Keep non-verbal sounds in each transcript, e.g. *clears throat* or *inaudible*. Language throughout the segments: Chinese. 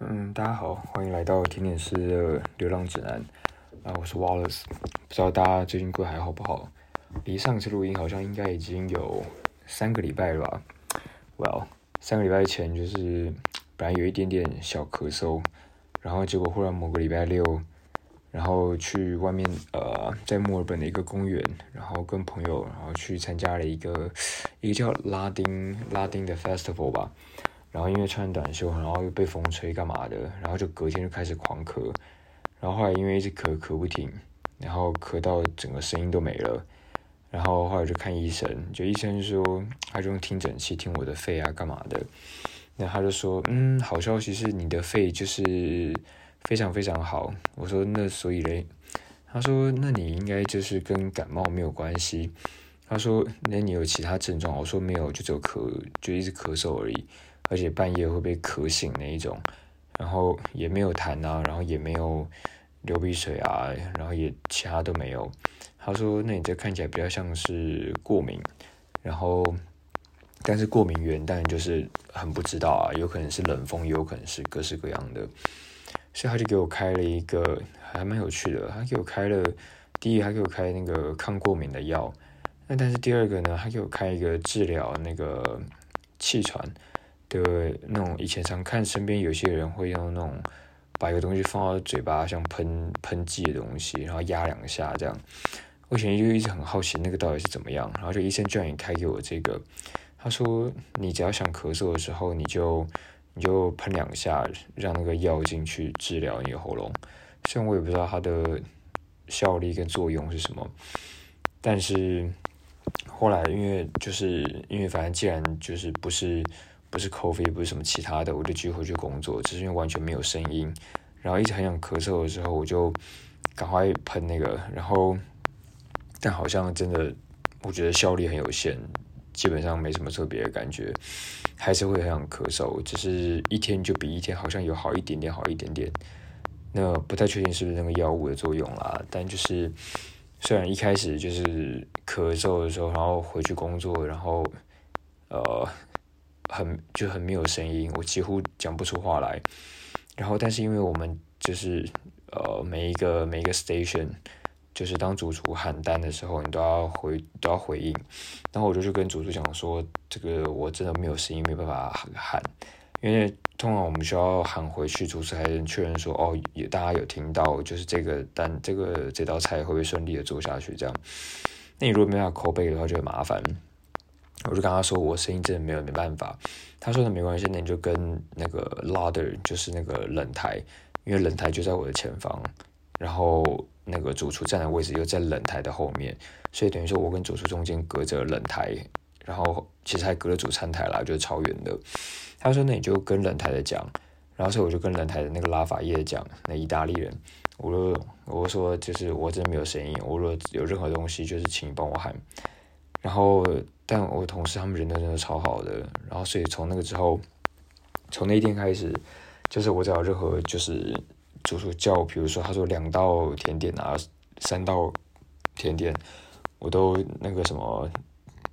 嗯，大家好，欢迎来到甜点师的流浪指南。啊，我是 Wallace，不知道大家最近过得还好不好？离上次录音好像应该已经有三个礼拜了吧？Well，三个礼拜前就是本来有一点点小咳嗽，然后结果忽然某个礼拜六，然后去外面呃，在墨尔本的一个公园，然后跟朋友然后去参加了一个一个叫拉丁拉丁的 festival 吧。然后因为穿短袖，然后又被风吹干嘛的，然后就隔天就开始狂咳，然后后来因为一直咳咳不停，然后咳到整个声音都没了，然后后来就看医生，就医生说他就用听诊器听我的肺啊干嘛的，那他就说嗯好消息是你的肺就是非常非常好，我说那所以嘞，他说那你应该就是跟感冒没有关系，他说那你有其他症状？我说没有，就只有咳，就一直咳嗽而已。而且半夜会被咳醒那一种，然后也没有痰啊，然后也没有流鼻水啊，然后也其他都没有。他说：“那你这看起来比较像是过敏，然后但是过敏源当然就是很不知道啊，有可能是冷风，也有可能是各式各样的。”所以他就给我开了一个还蛮有趣的，他给我开了第一，他给我开那个抗过敏的药。那但是第二个呢，他给我开一个治疗那个气喘。的那种以前常看身边有些人会用那种把一个东西放到嘴巴像喷喷剂的东西，然后压两下这样。我以前就一直很好奇那个到底是怎么样，然后就医生居然也开给我这个，他说你只要想咳嗽的时候，你就你就喷两下，让那个药进去治疗你的喉咙。虽然我也不知道它的效力跟作用是什么，但是后来因为就是因为反正既然就是不是。不是 coffee，不是什么其他的，我就继续回去工作，只是因为完全没有声音，然后一直很想咳嗽的时候，我就赶快喷那个，然后但好像真的，我觉得效力很有限，基本上没什么特别的感觉，还是会很想咳嗽，只是一天就比一天好像有好一点点，好一点点。那不太确定是不是那个药物的作用啦，但就是虽然一开始就是咳嗽的时候，然后回去工作，然后呃。很就很没有声音，我几乎讲不出话来。然后，但是因为我们就是呃每一个每一个 station，就是当主厨喊单的时候，你都要回都要回应。然后我就去跟主厨讲说，这个我真的没有声音，没办法喊。因为通常我们需要喊回去，主持才能确认说哦，有大家有听到，就是这个单这个这道菜会不会顺利的做下去？这样，那你如果没办法口背的话，就很麻烦。我就跟他说，我声音真的没有没办法。他说那没关系，那你就跟那个 larder，就是那个冷台，因为冷台就在我的前方，然后那个主厨站的位置又在冷台的后面，所以等于说我跟主厨中间隔着冷台，然后其实还隔了主餐台啦，就是超远的。他说那你就跟冷台的讲，然后所以我就跟冷台的那个拉法叶讲，那意大利人，我说我说就是我真的没有声音，我说有任何东西就是请你帮我喊。然后，但我同事他们人都真的超好的，然后所以从那个之后，从那一天开始，就是我只要任何就是主厨叫，比如说他说两道甜点啊，三道甜点，我都那个什么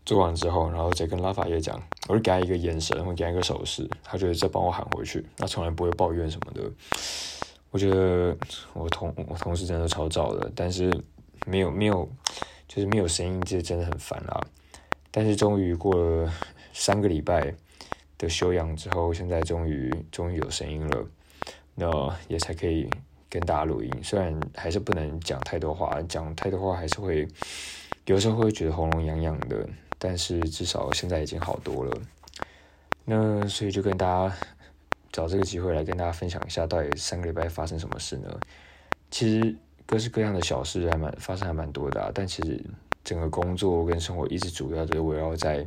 做完之后，然后再跟拉法叶讲，我就给他一个眼神，我给他一个手势，他就再帮我喊回去，他从来不会抱怨什么的。我觉得我同我同事真的超照的，但是没有没有。就是没有声音，这真的很烦啊！但是终于过了三个礼拜的休养之后，现在终于终于有声音了，那也才可以跟大家录音。虽然还是不能讲太多话，讲太多话还是会有时候会觉得喉咙痒痒的，但是至少现在已经好多了。那所以就跟大家找这个机会来跟大家分享一下，到底三个礼拜发生什么事呢？其实。各式各样的小事还蛮发生还蛮多的，但其实整个工作跟生活一直主要的围绕在，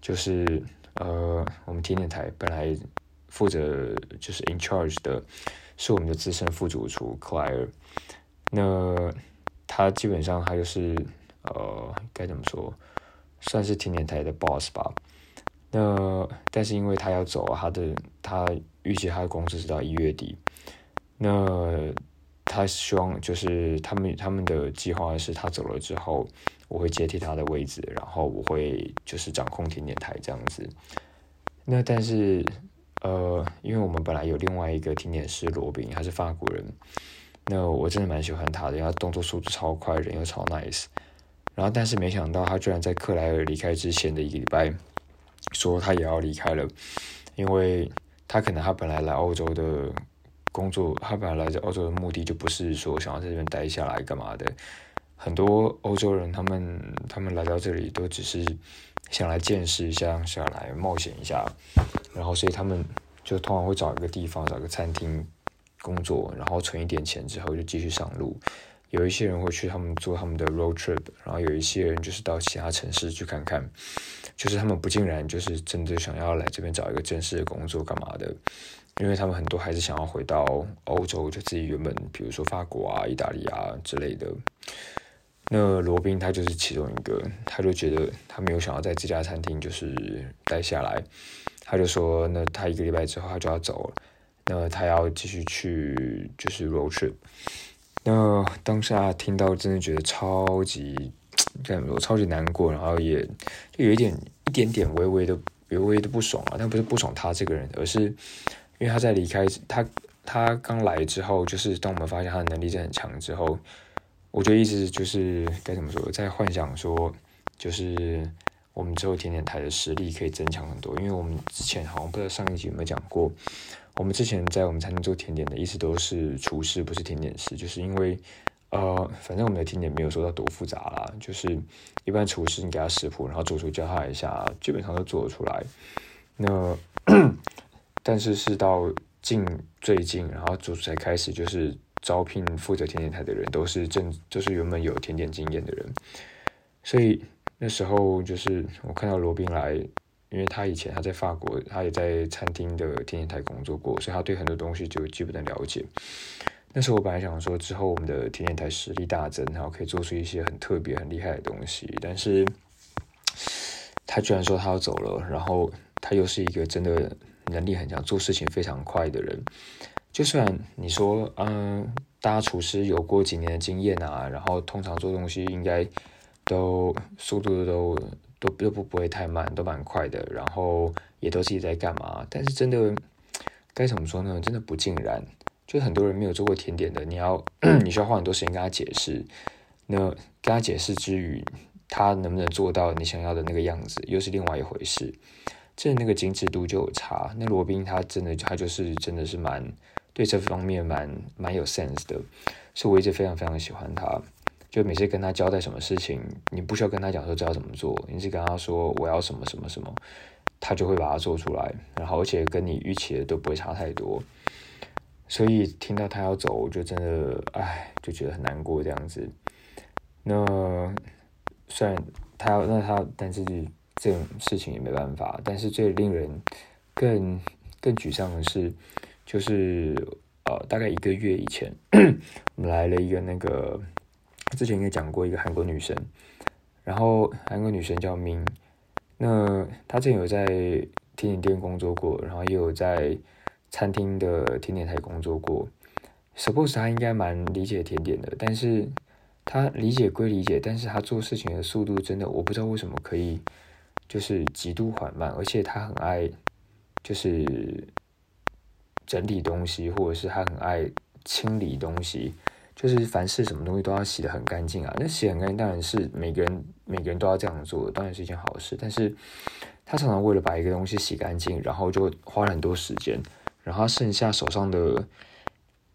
就是呃，我们甜点台本来负责就是 in charge 的是我们的资深副主厨 Claire，那他基本上他就是呃该怎么说，算是甜点台的 boss 吧。那但是因为他要走啊，他的他预计他的工资是到一月底，那。他希望就是他们他们的计划是他走了之后，我会接替他的位置，然后我会就是掌控甜点台这样子。那但是呃，因为我们本来有另外一个甜点师罗宾，他是法国人，那我真的蛮喜欢他的，他动作速度超快，人又超 nice。然后，但是没想到他居然在克莱尔离开之前的一个礼拜，说他也要离开了，因为他可能他本来来欧洲的工作，他本来来自欧洲的目的就不是说想要在这边待下来干嘛的。很多欧洲人他们他们来到这里都只是想来见识一下，想来冒险一下，然后所以他们就通常会找一个地方，找个餐厅工作，然后存一点钱之后就继续上路。有一些人会去他们做他们的 road trip，然后有一些人就是到其他城市去看看，就是他们不竟然就是真的想要来这边找一个正式的工作干嘛的，因为他们很多还是想要回到欧洲，就自己原本比如说法国啊、意大利啊之类的。那罗宾他就是其中一个，他就觉得他没有想要在这家餐厅就是待下来，他就说那他一个礼拜之后他就要走了，那他要继续去就是 road trip。那当下听到，真的觉得超级，这样说超级难过，然后也就有一点一点点微微的微微的不爽啊，但不是不爽他这个人，而是因为他在离开他他刚来之后，就是当我们发现他的能力真的很强之后，我就一直就是该怎么说，在幻想说，就是我们之后甜点台的实力可以增强很多，因为我们之前好像不知道上一集有没有讲过。我们之前在我们餐厅做甜点的，意思都是厨师，不是甜点师，就是因为，呃，反正我们的甜点没有说到多复杂啦，就是一般厨师你给他食谱，然后做出教他一下，基本上都做得出来。那但是是到近最近，然后主厨才开始就是招聘负责甜点台的人，都是正就是原本有甜点经验的人，所以那时候就是我看到罗宾来。因为他以前他在法国，他也在餐厅的甜点台工作过，所以他对很多东西就基本的了解。那时候我本来想说，之后我们的甜点台实力大增，然后可以做出一些很特别、很厉害的东西。但是，他居然说他要走了，然后他又是一个真的能力很强、做事情非常快的人。就算你说，嗯，大家厨师有过几年的经验啊，然后通常做东西应该都速度都。都都不不会太慢，都蛮快的，然后也都自己在干嘛。但是真的该怎么说呢？真的不尽然。就很多人没有做过甜点的，你要 *clears throat* 你需要花很多时间跟他解释。那跟他解释之余，他能不能做到你想要的那个样子，又是另外一回事。这那个精致度就有差。那罗宾他真的他就是真的是蛮对这方面蛮蛮有 sense 的，所以我一直非常非常喜欢他。就每次跟他交代什么事情，你不需要跟他讲说知道怎么做，你只跟他说我要什么什么什么，他就会把它做出来，然后而且跟你预期的都不会差太多。所以听到他要走，我就真的唉，就觉得很难过这样子。那虽然他要那他，但是这种事情也没办法。但是最令人更更沮丧的是，就是呃，大概一个月以前，*coughs* 我们来了一个那个。之前也讲过一个韩国女生，然后韩国女生叫明，那她之前有在甜点店工作过，然后也有在餐厅的甜点台工作过。Suppose 她应该蛮理解甜点的，但是她理解归理解，但是她做事情的速度真的我不知道为什么可以就是极度缓慢，而且他很爱就是整理东西，或者是他很爱清理东西。就是凡事什么东西都要洗得很干净啊，那洗很干净当然是每个人每个人都要这样做，当然是一件好事。但是他常常为了把一个东西洗干净，然后就花很多时间，然后剩下手上的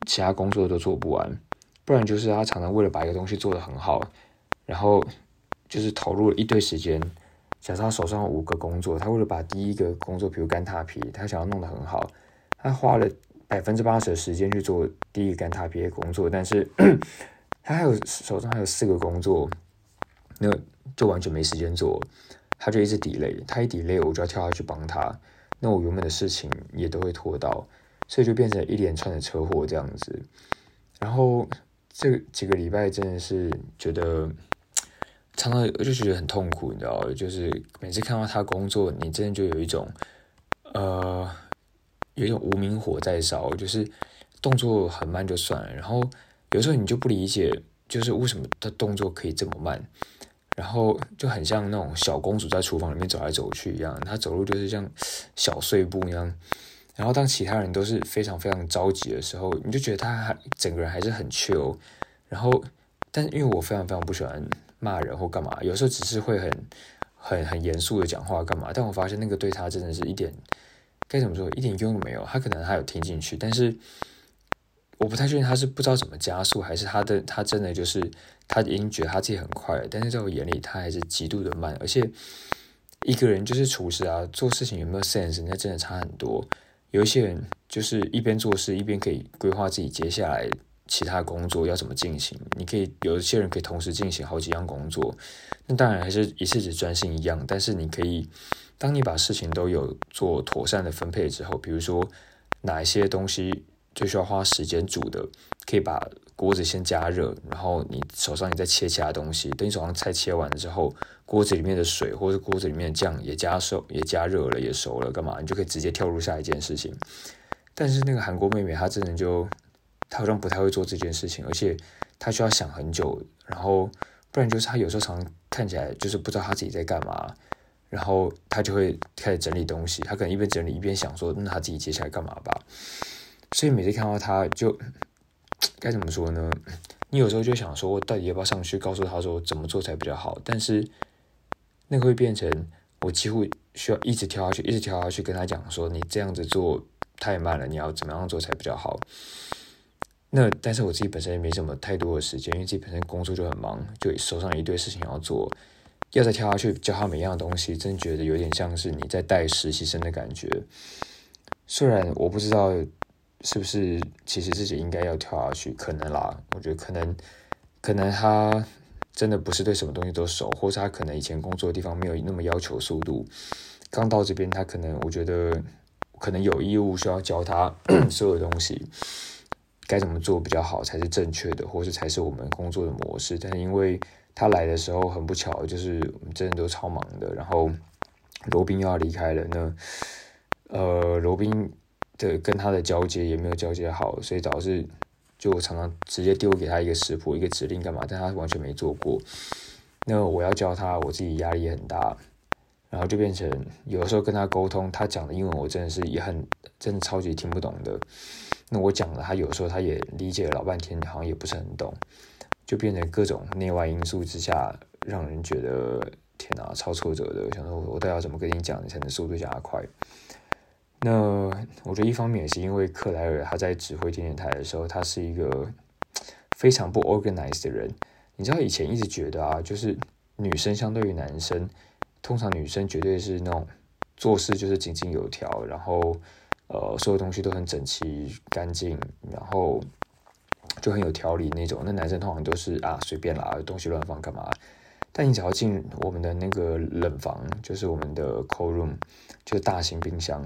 其他工作都做不完。不然就是他常常为了把一个东西做得很好，然后就是投入了一堆时间。假设他手上五个工作，他为了把第一个工作，比如干踏皮，他想要弄得很好，他花了。百分之八十的时间去做第一个干塔皮的工作，但是 *clears throat* 他还有手上还有四个工作，那就完全没时间做，他就一直抵累，他一抵累，我就要跳下去帮他，那我原本的事情也都会拖到，所以就变成一连串的车祸这样子。然后这几个礼拜真的是觉得常常就觉得很痛苦，你知道，就是每次看到他工作，你真的就有一种呃。有一种无名火在烧，就是动作很慢就算了，然后有时候你就不理解，就是为什么他动作可以这么慢，然后就很像那种小公主在厨房里面走来走去一样，她走路就是像小碎步一样，然后当其他人都是非常非常着急的时候，你就觉得他还整个人还是很 chill。然后，但因为我非常非常不喜欢骂人或干嘛，有时候只是会很很很严肃的讲话干嘛。但我发现那个对他真的是一点该怎么说，一点用都没有。他可能还有听进去，但是我不太确定他是不知道怎么加速，还是他的他真的就是他已经觉得他自己很快了，但是在我眼里他还是极度的慢。而且一个人就是厨师啊，做事情有没有 sense，那真的差很多。有一些人就是一边做事一边可以规划自己接下来其他工作要怎么进行。你可以有一些人可以同时进行好几样工作，那当然还是一次只专心一样。但是你可以，当你把事情都有做妥善的分配之后，比如说哪一些东西最需要花时间煮的，可以把锅子先加热，然后你手上你再切其他东西。等你手上菜切完了之后。锅子里面的水，或者锅子里面的酱也加熟，也加热了，也熟了，干嘛？你就可以直接跳入下一件事情。但是那个韩国妹妹，她真的就，他好像不太会做这件事情，而且他需要想很久，然后不然就是他有时候常看起来就是不知道他自己在干嘛，然后他就会开始整理东西，他可能一边整理一边想说，那他自己接下来干嘛吧？所以每次看到他，就该怎么说呢？你有时候就想说，我到底要不要上去告诉他说怎么做才比较好？但是。那个会变成我几乎需要一直跳下去，一直跳下去跟他讲说，你这样子做太慢了，你要怎么样做才比较好？那但是我自己本身也没什么太多的时间，因为自己本身工作就很忙，就手上一堆事情要做，要再跳下去教他每样东西，真觉得有点像是你在带实习生的感觉。虽然我不知道是不是其实自己应该要跳下去，可能啦，我觉得可能可能他。真的不是对什么东西都熟，或者他可能以前工作的地方没有那么要求速度，刚到这边他可能我觉得可能有义务需要教他 *clears throat* 所有东西该怎么做比较好才是正确的，或是才是我们工作的模式。但是因为他来的时候很不巧，就是我们真的都超忙的，然后罗宾又要离开了，那呃罗宾的跟他的交接也没有交接好，所以导致。就常常直接丢给他一个食谱、一个指令干嘛，但他完全没做过。那我要教他，我自己压力也很大。然后就变成有的时候跟他沟通，他讲的英文我真的是也很真的超级听不懂的。那我讲了，他有时候他也理解了老半天，好像也不是很懂。就变成各种内外因素之下，让人觉得天哪，超挫折的。想说我到底要怎么跟你讲，你才能速度加快？那我觉得一方面也是因为克莱尔他在指挥电视台的时候，他是一个非常不 organized 的人。你知道以前一直觉得啊，就是女生相对于男生，通常女生绝对是那种做事就是井井有条，然后呃所有东西都很整齐干净，然后就很有条理那种。那男生通常都是啊随便啦，东西乱放干嘛？但你只要进我们的那个冷房，就是我们的 cold room，就是大型冰箱。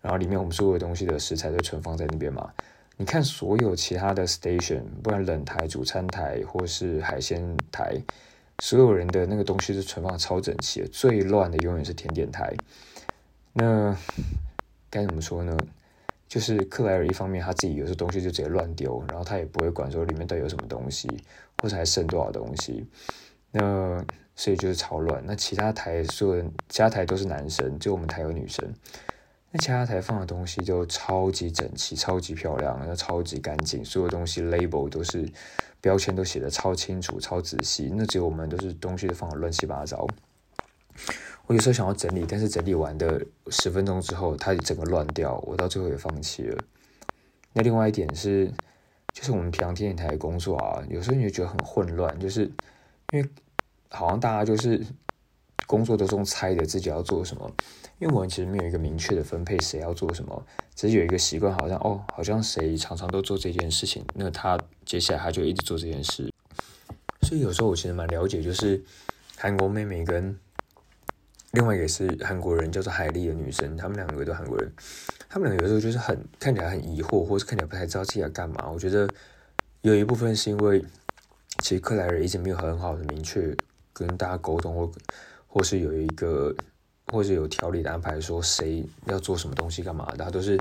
然后里面我们所有东西的食材都存放在那边嘛？你看所有其他的 station，不管冷台、主餐台或是海鲜台，所有人的那个东西是存放超整齐的。最乱的永远是甜点台。那该怎么说呢？就是克莱尔一方面他自己有些东西就直接乱丢，然后他也不会管说里面到底有什么东西，或者还剩多少东西。那所以就是超乱。那其他台所有人，其他台都是男生，就我们台有女生。那其他台放的东西就超级整齐、超级漂亮，又超级干净，所有东西 label 都是标签都写的超清楚、超仔细。那只有我们都是东西都放的乱七八糟。我有时候想要整理，但是整理完的十分钟之后，它整个乱掉，我到最后也放弃了。那另外一点是，就是我们平常电台工作啊，有时候你就觉得很混乱，就是因为好像大家就是工作都是用猜的，自己要做什么。因为我们其实没有一个明确的分配，谁要做什么，只是有一个习惯，好像哦，好像谁常常都做这件事情，那他接下来他就一直做这件事。所以有时候我其实蛮了解，就是韩国妹妹跟另外一个是韩国人叫做海丽的女生，他们两个都韩国人，他们两个有时候就是很看起来很疑惑，或是看起来不太知道自己要干嘛。我觉得有一部分是因为其实克莱尔一直没有很好的明确跟大家沟通，或或是有一个。或者有条理的安排，说谁要做什么东西干嘛的，他都是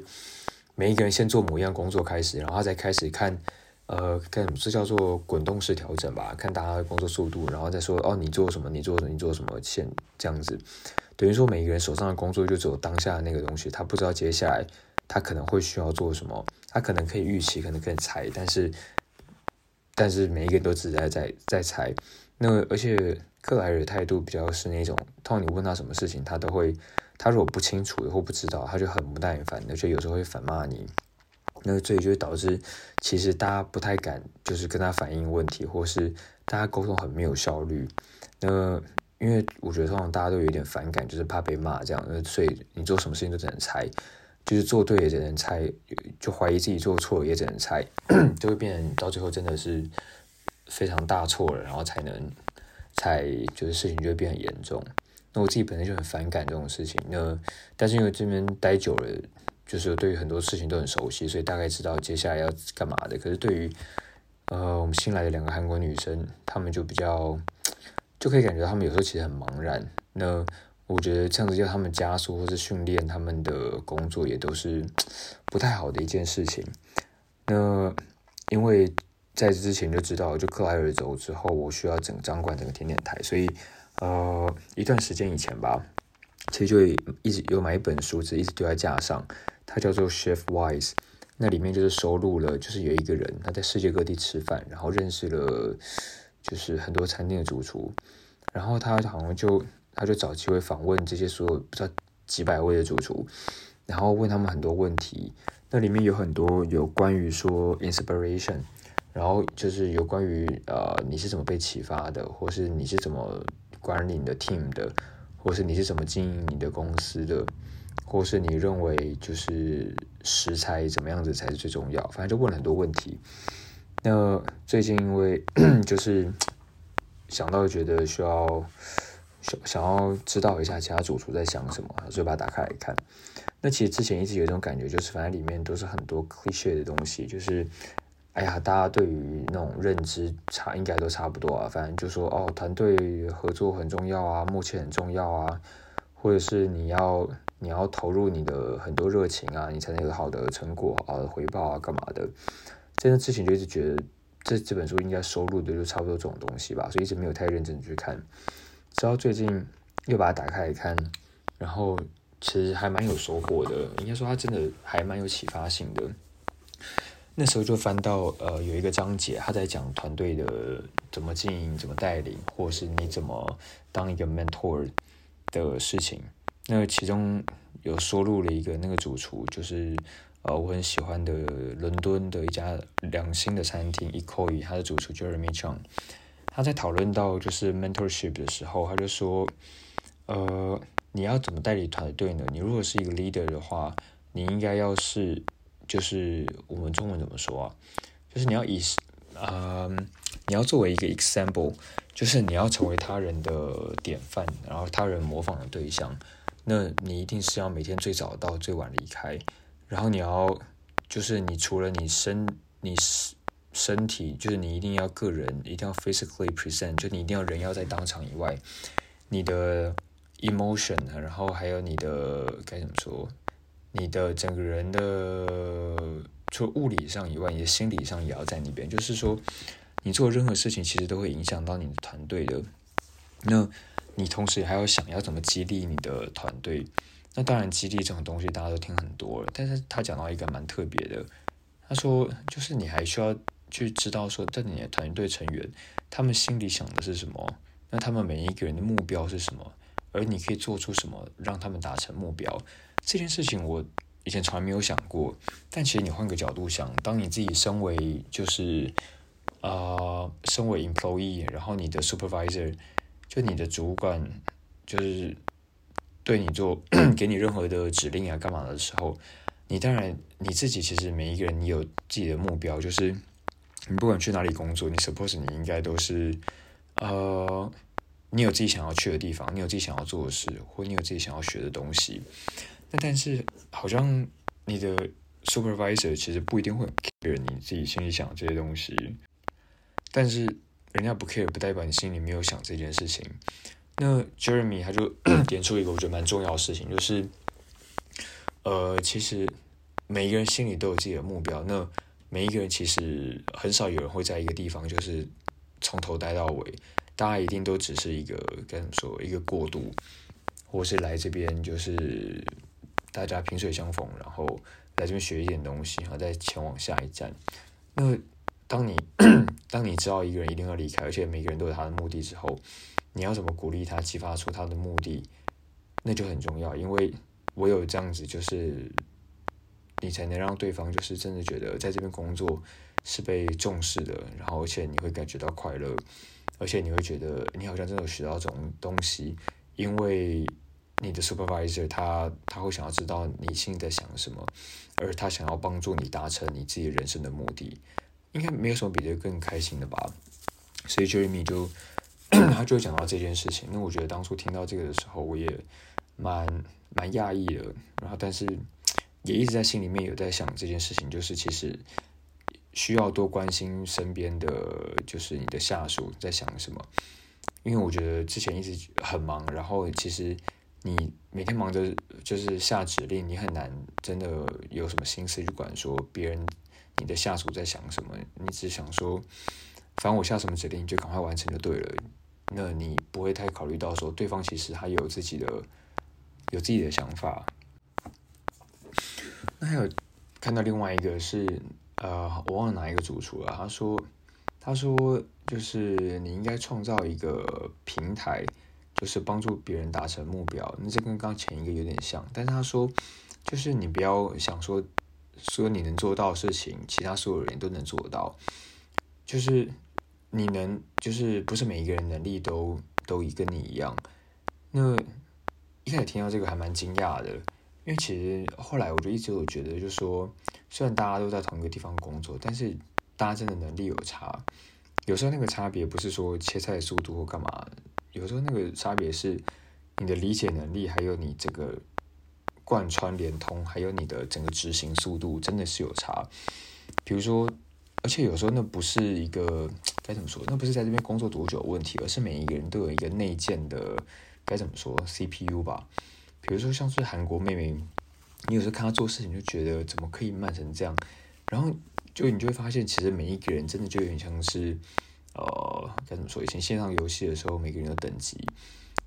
每一个人先做某一样工作开始，然后他再开始看，呃，看这叫做滚动式调整吧，看大家的工作速度，然后再说哦，你做什么，你做什么，你做什么，先这样子，等于说每一个人手上的工作就只有当下的那个东西，他不知道接下来他可能会需要做什么，他可能可以预期，可能可以猜，但是但是每一个人都只在在在猜。那而且克莱尔的态度比较是那种，通常你问他什么事情，他都会，他如果不清楚或不知道，他就很不耐烦，而且有时候会反骂你。那这也就会导致，其实大家不太敢就是跟他反映问题，或是大家沟通很没有效率。那因为我觉得通常大家都有点反感，就是怕被骂这样，所以你做什么事情都只能猜，就是做对也只能猜，就怀疑自己做错也只能猜，就会变成到最后真的是非常大错了，然后才能才就是事情就会变很严重。那我自己本身就很反感这种事情，那但是因为这边待久了。就是对于很多事情都很熟悉，所以大概知道接下来要干嘛的。可是对于呃我们新来的两个韩国女生，她们就比较就可以感觉到她们有时候其实很茫然。那我觉得这样子叫她们加速或是训练她们的工作，也都是不太好的一件事情。那因为在之前就知道，就克莱尔走之后，我需要整掌管整个甜点台，所以呃一段时间以前吧，其实就一直有买一本书，只一直丢在架上。它叫做 Chef Wise，那里面就是收录了，就是有一个人他在世界各地吃饭，然后认识了就是很多餐厅的主厨，然后他好像就他就找机会访问这些所有不知道几百位的主厨，然后问他们很多问题，那里面有很多有关于说 inspiration，然后就是有关于呃你是怎么被启发的，或是你是怎么管理你的 team 的，或是你是怎么经营你的公司的。或是你认为就是食材怎么样子才是最重要？反正就问了很多问题。那最近因为 *clears throat* 就是想到觉得需要想想要知道一下其他主厨在想什么，所以把它打开来看。那其实之前一直有一种感觉，就是反正里面都是很多 cliche 的东西，就是哎呀，大家对于那种认知差应该都差不多啊。反正就说哦，团队合作很重要啊，默契很重要啊，或者是你要。你要投入你的很多热情啊，你才能有好的成果、好的回报啊，干嘛的？真的之前就一直觉得这这本书应该收录的就差不多这种东西吧，所以一直没有太认真去看。直到最近又把它打开来看，然后其实还蛮有收获的。应该说它真的还蛮有启发性的。那时候就翻到呃有一个章节，他在讲团队的怎么经营、怎么带领，或是你怎么当一个 mentor 的事情。那其中有收录了一个那个主厨，就是呃我很喜欢的伦敦的一家两星的餐厅 Ecoy，他的主厨 Jeremy Chang，他在讨论到就是 mentorship 的时候，他就说，呃你要怎么带领团队呢？你如果是一个 leader 的话，你应该要是就是我们中文怎么说啊？就是你要以呃你要作为一个 example，就是你要成为他人的典范，然后他人模仿的对象。那你一定是要每天最早到最晚离开，然后你要就是你除了你身你身身体，就是你一定要个人一定要 physically present，就你一定要人要在当场以外，你的 emotion，然后还有你的该怎么说，你的整个人的除物理上以外，你的心理上也要在那边，就是说你做任何事情其实都会影响到你的团队的，那。你同时还要想要怎么激励你的团队，那当然激励这种东西大家都听很多了，但是他讲到一个蛮特别的，他说就是你还需要去知道说，在你的团队成员他们心里想的是什么，那他们每一个人的目标是什么，而你可以做出什么让他们达成目标，这件事情我以前从来没有想过，但其实你换个角度想，当你自己身为就是啊身为 employee，然后你的 supervisor。就你的主管，就是对你做给你任何的指令啊，干嘛的时候，你当然你自己其实每一个人你有自己的目标，就是你不管去哪里工作，你 suppose 你应该都是呃，你有自己想要去的地方，你有自己想要做的事，或你有自己想要学的东西。那但是好像你的 supervisor 其实不一定会 care 你自己心里想这些东西，但是。人家不 care 不代表你心里没有想这件事情。那 Jeremy 他就 *coughs* 点出一个我觉得蛮重要的事情，就是，呃，其实每一个人心里都有自己的目标。那每一个人其实很少有人会在一个地方就是从头待到尾，大家一定都只是一个该怎么说一个过渡，或是来这边就是大家萍水相逢，然后来这边学一点东西，然后再前往下一站。那当你 *coughs* 当你知道一个人一定要离开，而且每个人都有他的目的之后，你要怎么鼓励他，激发出他的目的，那就很重要。因为唯有这样子，就是你才能让对方就是真的觉得在这边工作是被重视的，然后而且你会感觉到快乐，而且你会觉得你好像真的有学到这种东西，因为。你的 supervisor 他他会想要知道你心里在想什么，而他想要帮助你达成你自己人生的目的，应该没有什么比这更开心的吧。所以 Jeremy 就他就讲到这件事情。那我觉得当初听到这个的时候，我也蛮蛮讶异的。然后，但是也一直在心里面有在想这件事情，就是其实需要多关心身边的就是你的下属在想什么，因为我觉得之前一直很忙，然后其实。你每天忙着就是下指令，你很难真的有什么心思去管说别人你的下属在想什么。你只想说，反正我下什么指令就赶快完成就对了。那你不会太考虑到说对方其实他有自己的有自己的想法。那还有看到另外一个是呃，我忘了哪一个主厨了。他说他说就是你应该创造一个平台。就是帮助别人达成目标，那这跟刚前一个有点像，但是他说，就是你不要想说说你能做到的事情，其他所有人都能做到，就是你能，就是不是每一个人能力都都跟你一样。那一开始听到这个还蛮惊讶的，因为其实后来我就一直有觉得，就是说虽然大家都在同一个地方工作，但是大家真的能力有差，有时候那个差别不是说切菜的速度或干嘛。有时候那个差别是你的理解能力，还有你这个贯穿连通，还有你的整个执行速度，真的是有差。比如说，而且有时候那不是一个 *tsk* 该怎么说，那不是在这边工作多久问题，而是每一个人都有一个内建的该怎么说 CPU 吧。比如说像是韩国妹妹，你有时候看她做事情就觉得怎么可以慢成这样，然后就你就会发现，其实每一个人真的就有点像是。呃，该怎么说？以前线上游戏的时候，每个人有等级。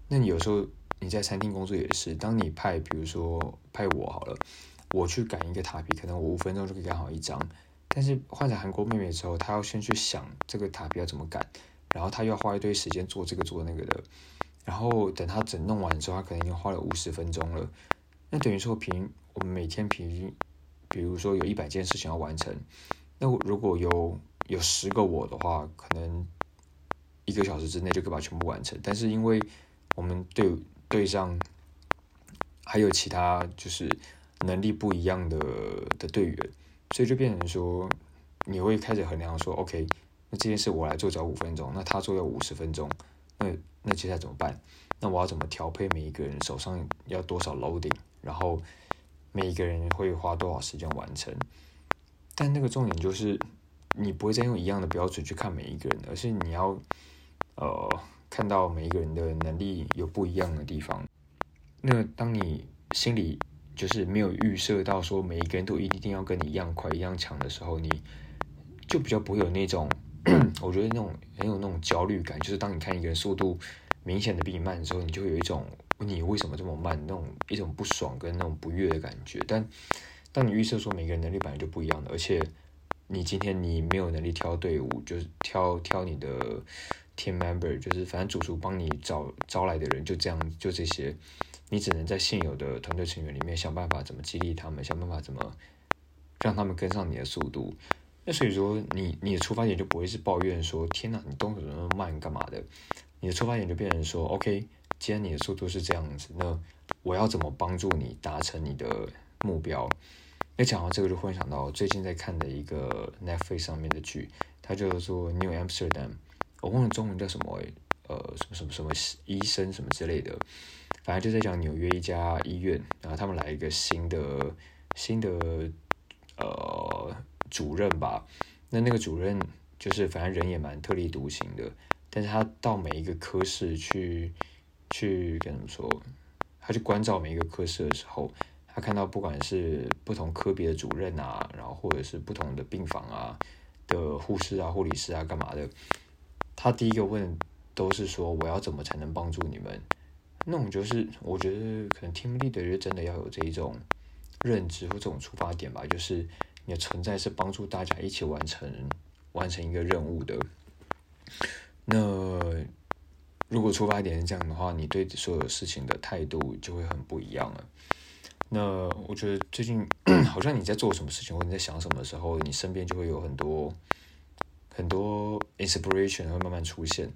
那你有时候你在餐厅工作也是，当你派，比如说派我好了，我去赶一个塔皮，可能我五分钟就可以赶好一张。但是换成韩国妹妹之后，她要先去想这个塔皮要怎么赶，然后她又要花一堆时间做这个做那个的，然后等她整弄完之后，她可能已经花了五十分钟了。那等于说平我们每天平均，比如说有一百件事情要完成，那如果有。有十个我的话，可能一个小时之内就可以把全部完成。但是因为我们队队上还有其他就是能力不一样的的队员，所以就变成说你会开始衡量说，OK，那这件事我来做只要五分钟，那他做要五十分钟，那那接下来怎么办？那我要怎么调配每一个人手上要多少 loading，然后每一个人会花多少时间完成？但那个重点就是。你不会再用一样的标准去看每一个人，而是你要，呃，看到每一个人的能力有不一样的地方。那当你心里就是没有预设到说每一个人都一定要跟你一样快、一样强的时候，你就比较不会有那种，*clears throat* 我觉得那种很有那种焦虑感。就是当你看一个人速度明显的比你慢的时候，你就会有一种你为什么这么慢那种一种不爽跟那种不悦的感觉。但当你预设说每个人能力本来就不一样的，而且你今天你没有能力挑队伍，就是挑挑你的 team member，就是反正主厨帮你找招来的人就这样，就这些，你只能在现有的团队成员里面想办法怎么激励他们，想办法怎么让他们跟上你的速度。那所以说，你你的出发点就不会是抱怨说天哪，你动作怎么那么慢干嘛的？你的出发点就变成说，OK，既然你的速度是这样子，那我要怎么帮助你达成你的目标？一讲到这个，就忽然想到最近在看的一个 Netflix 上面的剧，它叫做 New Amsterdam，我忘了中文叫什么，呃，什么什么什么医生什么之类的，反正就在讲纽约一家医院，然后他们来一个新的新的呃主任吧，那那个主任就是反正人也蛮特立独行的，但是他到每一个科室去去跟他们说，他去关照每一个科室的时候。他看到不管是不同科别的主任啊，然后或者是不同的病房啊的护士啊、护理师啊干嘛的，他第一个问都是说我要怎么才能帮助你们？那种就是我觉得可能 team leader 真的要有这一种认知或这种出发点吧，就是你的存在是帮助大家一起完成完成一个任务的。那如果出发点是这样的话，你对所有事情的态度就会很不一样了。那我觉得最近 *clears throat* 好像你在做什么事情或你在想什么的时候，你身边就会有很多很多 inspiration 会慢慢出现，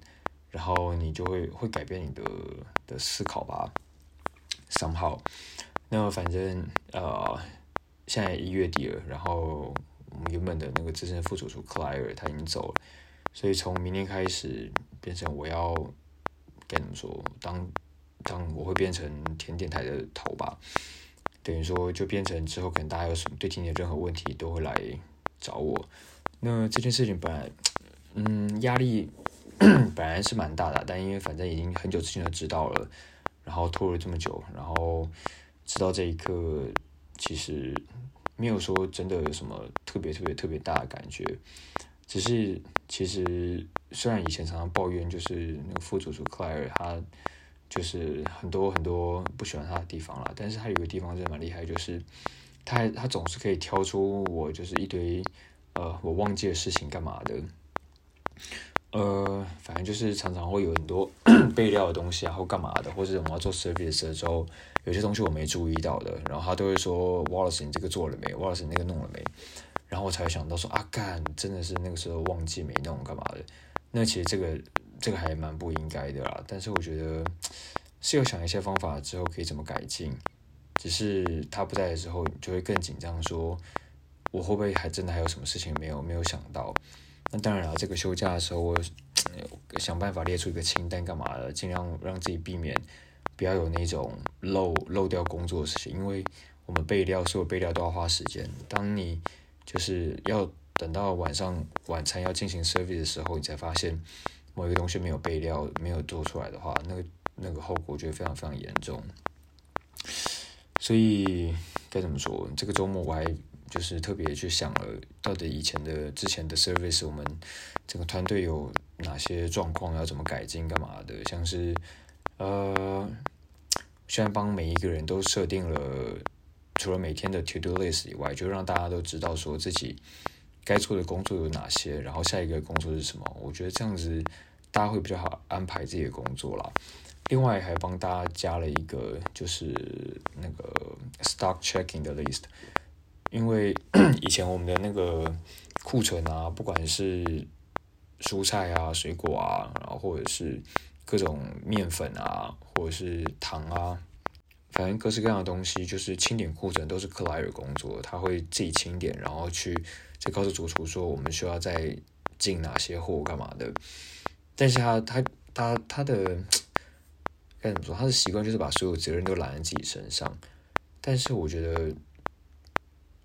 然后你就会会改变你的的思考吧。somehow，那反正呃，现在一月底了，然后我们原本的那个资深副主厨克莱尔他已经走了，所以从明天开始变成我要该怎么说，当当我会变成甜点台的头吧，等于说就变成之后可能大家有什么对甜点任何问题都会来找我。那这件事情本来嗯压力 *coughs* 本来是蛮大的，但因为反正已经很久之前就知道了。然后拖了这么久，然后直到这一刻，其实没有说真的有什么特别特别特别大的感觉，只是其实虽然以前常常抱怨，就是那个副主厨克莱尔他就是很多很多不喜欢他的地方啦，但是他有个地方真的蛮厉害，就是他他总是可以挑出我就是一堆呃我忘记的事情干嘛的。呃，反正就是常常会有很多 *coughs* 备料的东西啊，或干嘛的，或者我们要做 service 的时候，有些东西我没注意到的，然后他都会说 Wallace 你这个做了没？Wallace 你那个弄了没？然后我才想到说啊，干，真的是那个时候忘记没弄干嘛的。那其实这个这个还蛮不应该的啦，但是我觉得是有想一些方法之后可以怎么改进，只是他不在的时候，你就会更紧张，说我会不会还真的还有什么事情没有没有想到。那当然了，这个休假的时候，我想办法列出一个清单，干嘛的，尽量让自己避免不要有那种漏漏掉工作的事情。因为我们备料，所有备料都要花时间。当你就是要等到晚上晚餐要进行 service 的时候，你才发现某一个东西没有备料，没有做出来的话，那个那个后果就会非常非常严重。所以该怎么说？这个周末我还。就是特别去想了，到底以前的、之前的 service，我们整个团队有哪些状况，要怎么改进、干嘛的？像是呃，现在帮每一个人都设定了，除了每天的 to do list 以外，就让大家都知道说自己该做的工作有哪些，然后下一个工作是什么。我觉得这样子大家会比较好安排自己的工作啦。另外还帮大家加了一个，就是那个 stock checking 的 list。因为 *clears throat* 以前我们的那个库存啊，不管是蔬菜啊、水果啊，然后或者是各种面粉啊，或者是糖啊，反正各式各样的东西，就是清点库存都是克莱尔工作，他会自己清点，然后去再告诉主厨说我们需要再进哪些货干嘛的。但是他他他他的该怎么说？他的习惯就是把所有责任都揽在自己身上。但是我觉得。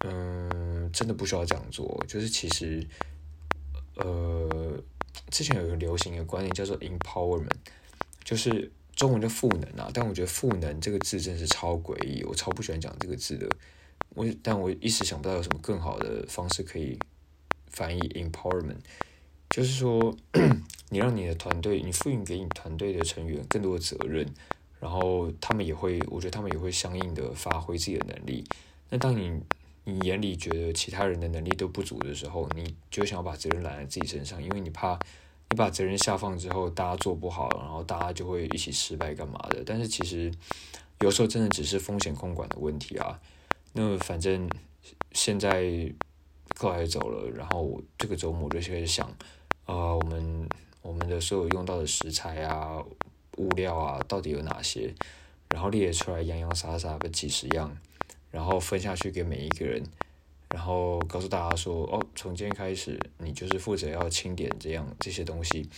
嗯，真的不需要这样做。就是其实，呃，之前有个流行的观念叫做 empowerment，就是中文的赋能啊。但我觉得赋能这个字真是超诡异，我超不喜欢讲这个字的。我但我一时想不到有什么更好的方式可以翻译 empowerment，就是说 *clears throat* 你让你的团队，你赋予给你团队的成员更多的责任，然后他们也会，我觉得他们也会相应的发挥自己的能力。那当你你眼里觉得其他人的能力都不足的时候，你就想要把责任揽在自己身上，因为你怕你把责任下放之后，大家做不好，然后大家就会一起失败干嘛的。但是其实有时候真的只是风险控管的问题啊。那反正现在克莱走了，然后这个周末就开始想，啊，我们我们的所有用到的食材啊、物料啊，到底有哪些？然后列出来洋洋洒洒的几十样。然后分下去给每一个人，然后告诉大家说：“哦，从今天开始，你就是负责要清点这样这些东西。”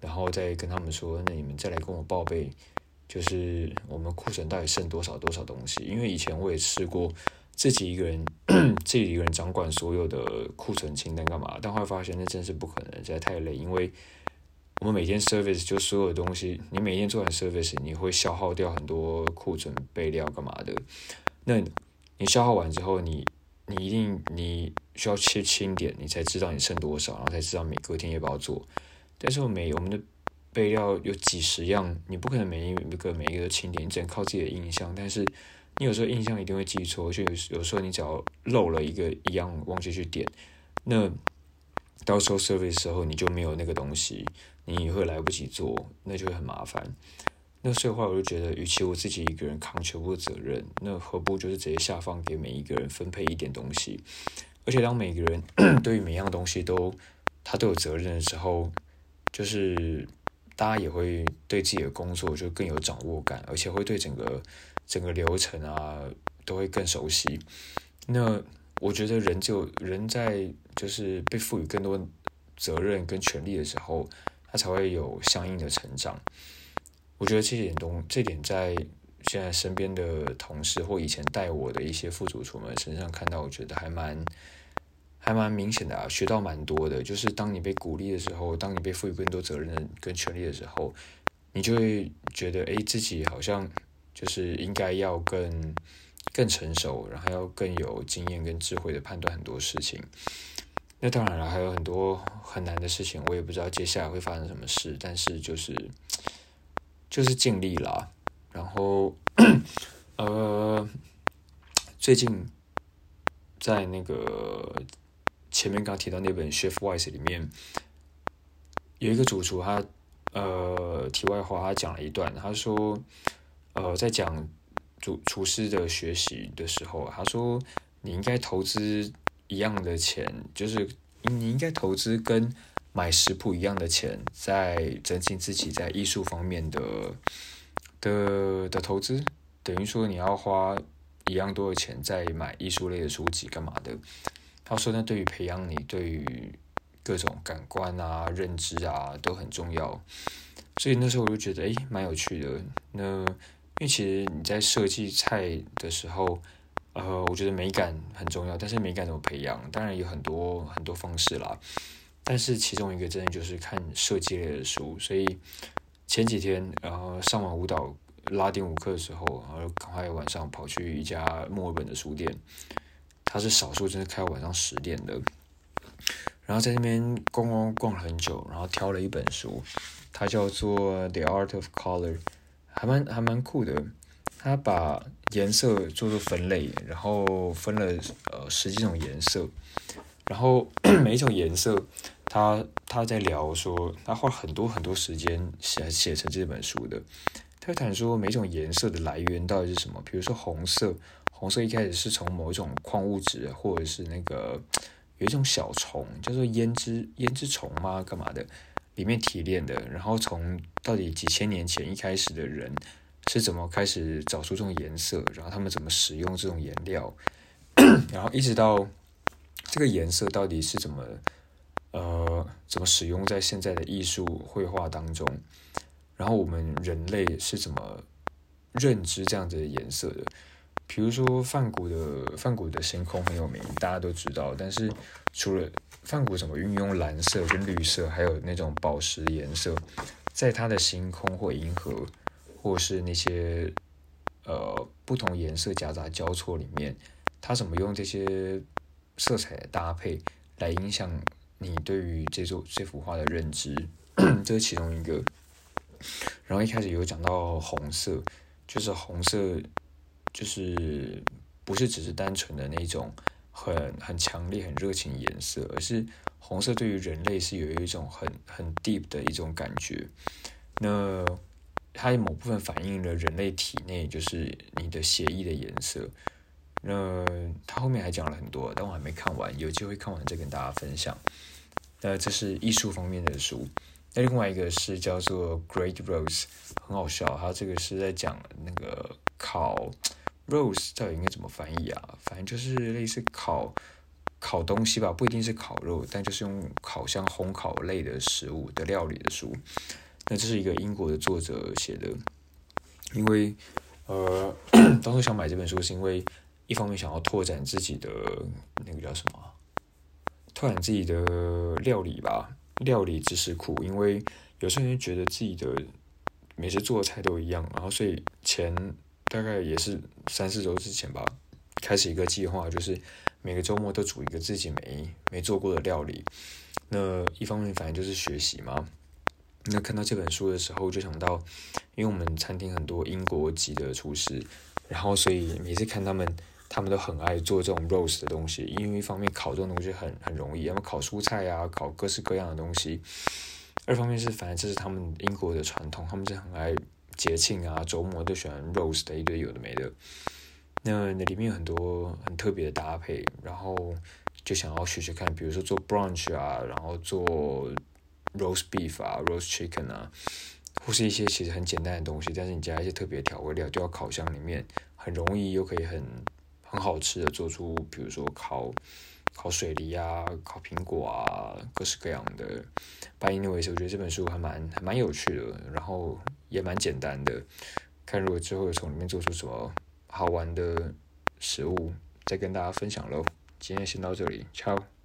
然后再跟他们说：“那你们再来跟我报备，就是我们库存到底剩多少多少东西？因为以前我也试过自己一个人 *clears throat* 自己一个人掌管所有的库存清单干嘛，但后来发现那真是不可能，实在太累。因为我们每天 service 就所有的东西，你每天做完 service，你会消耗掉很多库存备料干嘛的，那。你消耗完之后，你你一定你需要切清点，你才知道你剩多少，然后才知道每隔天要不要做。但是我每我们的备料有几十样，你不可能每一个每一个都清点，你只能靠自己的印象。但是你有时候印象一定会记错，就有有时候你只要漏了一个一样忘记去点，那到时候 service 时候你就没有那个东西，你会来不及做，那就会很麻烦。那所以话，我就觉得，与其我自己一个人扛全部的责任，那何不就是直接下放给每一个人分配一点东西？而且当每个人 *clears throat* 对于每样东西都他都有责任的时候，就是大家也会对自己的工作就更有掌握感，而且会对整个整个流程啊都会更熟悉。那我觉得人就人在就是被赋予更多责任跟权利的时候，他才会有相应的成长。我觉得这点东，这点在现在身边的同事或以前带我的一些副主厨们身上看到，我觉得还蛮还蛮明显的啊，学到蛮多的。就是当你被鼓励的时候，当你被赋予更多责任跟权利的时候，你就会觉得，哎，自己好像就是应该要更更成熟，然后要更有经验跟智慧的判断很多事情。那当然了，还有很多很难的事情，我也不知道接下来会发生什么事，但是就是。就是尽力啦，然后，呃，最近在那个前面刚提到那本《Chef Wise》里面，有一个主厨，他呃，题外话，他讲了一段，他说，呃，在讲主厨师的学习的时候，他说，你应该投资一样的钱，就是你应该投资跟。买食谱一样的钱，在增进自己在艺术方面的的的投资，等于说你要花一样多的钱在买艺术类的书籍干嘛的？他说呢，对于培养你对于各种感官啊、认知啊都很重要。所以那时候我就觉得，诶，蛮有趣的。那因为其实你在设计菜的时候，呃，我觉得美感很重要，但是美感怎么培养？当然有很多很多方式啦。但是其中一个真的就是看设计类的书，所以前几天然后上完舞蹈拉丁舞课的时候，然后赶快晚上跑去一家墨尔本的书店，它是少数真的开到晚上十点的，然后在那边逛逛逛了很久，然后挑了一本书，它叫做《The Art of Color》，还蛮还蛮酷的，它把颜色做做分类，然后分了呃十几种颜色，然后 *clears throat* 每一种颜色。他他在聊说，他花很多很多时间写写成这本书的。他谈说每种颜色的来源到底是什么？比如说红色，红色一开始是从某一种矿物质，或者是那个有一种小虫叫做胭脂胭脂虫吗？干嘛的？里面提炼的。然后从到底几千年前一开始的人是怎么开始找出这种颜色？然后他们怎么使用这种颜料？*clears throat* 然后一直到这个颜色到底是怎么？呃，怎么使用在现在的艺术绘画当中？然后我们人类是怎么认知这样子的颜色的？比如说梵谷的梵谷的星空很有名，大家都知道。但是除了梵谷怎么运用蓝色跟绿色，还有那种宝石颜色，在他的星空或银河，或是那些呃不同颜色夹杂交错里面，他怎么用这些色彩的搭配来影响？你对于这幅这幅画的认知，*clears throat* 这是其中一个。然后一开始有讲到红色，就是红色，就是不是只是单纯的那种很很强烈、很热情颜色，而是红色对于人类是有一种很很 deep 的一种感觉。那它某部分反映了人类体内就是你的血液的颜色。那他后面还讲了很多，但我还没看完，有机会看完再跟大家分享。那这是艺术方面的书。那另外一个是叫做《Great Rose》，很好笑。他这个是在讲那个烤 rose 到底应该怎么翻译啊？反正就是类似烤烤东西吧，不一定是烤肉，但就是用烤箱烘烤类的食物的料理的书。那这是一个英国的作者写的，因为呃，*coughs* 当初想买这本书是因为。一方面想要拓展自己的那个叫什么，拓展自己的料理吧，料理知识库。因为有时候觉得自己的每次做的菜都一样，然后所以前大概也是三四周之前吧，开始一个计划，就是每个周末都煮一个自己没没做过的料理。那一方面反正就是学习嘛。那看到这本书的时候，就想到，因为我们餐厅很多英国籍的厨师。然后所以每次看他们，他们都很爱做这种 roast 的东西，因为一方面烤这种东西很很容易，要么烤蔬菜啊，烤各式各样的东西；二方面是反正这是他们英国的传统，他们是很爱节庆啊、周末都喜欢 roast 的一堆有的没的。那那里面有很多很特别的搭配，然后就想要学学看，比如说做 brunch 啊，然后做 roast beef 啊，roast chicken 啊，或是一些其实很简单的东西，但是你加一些特别调味料，丢到烤箱里面，很容易又可以很很好吃的做出，比如说烤烤水梨啊，烤苹果啊，各式各样的。By anyways，我觉得这本书还蛮还蛮有趣的，然后也蛮简单的，看如果之后从里面做出什么。好玩的食物，再跟大家分享喽。今天先到这里，ciao。